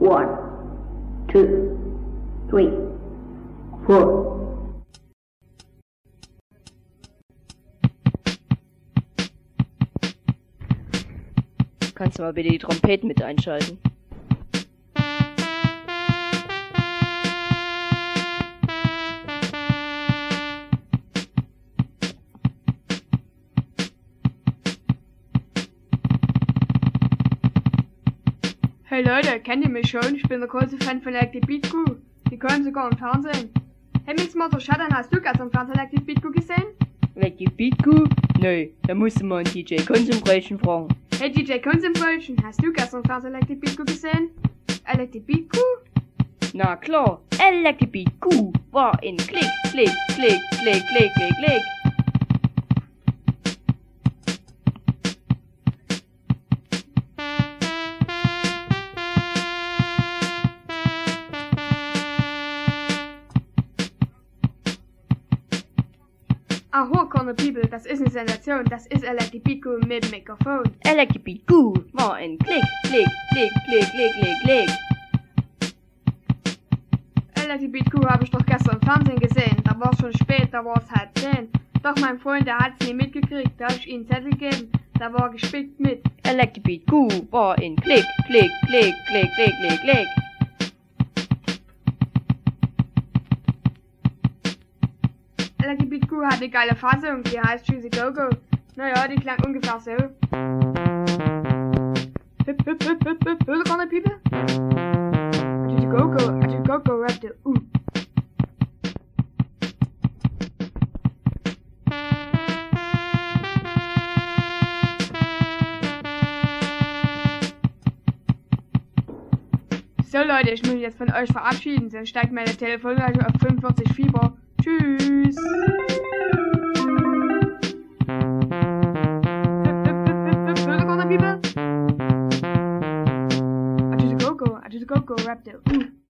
One, two, three, four. Kannst du mal bitte die Trompeten mit einschalten? Hey Leute, kennt ihr mich schon? Ich bin der große Fan von Beat Crew. Die können sogar im Fernsehen. Hey Mixmotor Schatten, hast du gestern im Fernsehen Beat Crew gesehen? Beat Crew? Nö, da musst du mal einen DJ Konsumbrötchen fragen. Hey DJ Konsumbrötchen, hast du gestern im Fernsehen Beat Crew gesehen? Beat Crew? Na klar, Beat Crew war in Klick, Klick, Klick, Klick, Klick, Klick, Klick. Aho, Corner People, das ist eine Sensation. Das ist Electric Crew mit Mikrofon. Electric Beat Crew war in Klick, Klick, Klick, Klick, Klick, Klick, Klick. Electric Crew habe ich doch gestern im Fernsehen gesehen. Da war es schon spät, da war es halb zehn. Doch mein Freund, der hat's nie mitgekriegt. Da hab ich ihm Zettel gegeben. Da war er gespickt mit. Electric Beat Crew war in Klick, Klick, Klick, Klick, Klick, Klick, Klick. Electric Beat Crew hat eine geile Fassung, die heißt Choosy Go Go. Naja, die klang ungefähr so. Hip, hip, hip, hip, hip, People? I do the go go, I do the go go, rap the ooh. So Leute, ich muss mich jetzt von euch verabschieden, sonst steigt meine Telefonleitung auf 45 Fieber. Tschüss. Hip, hip, hip, hip, hip, Höhle Corner People? I do the go go, I do the go go, rap the ooh.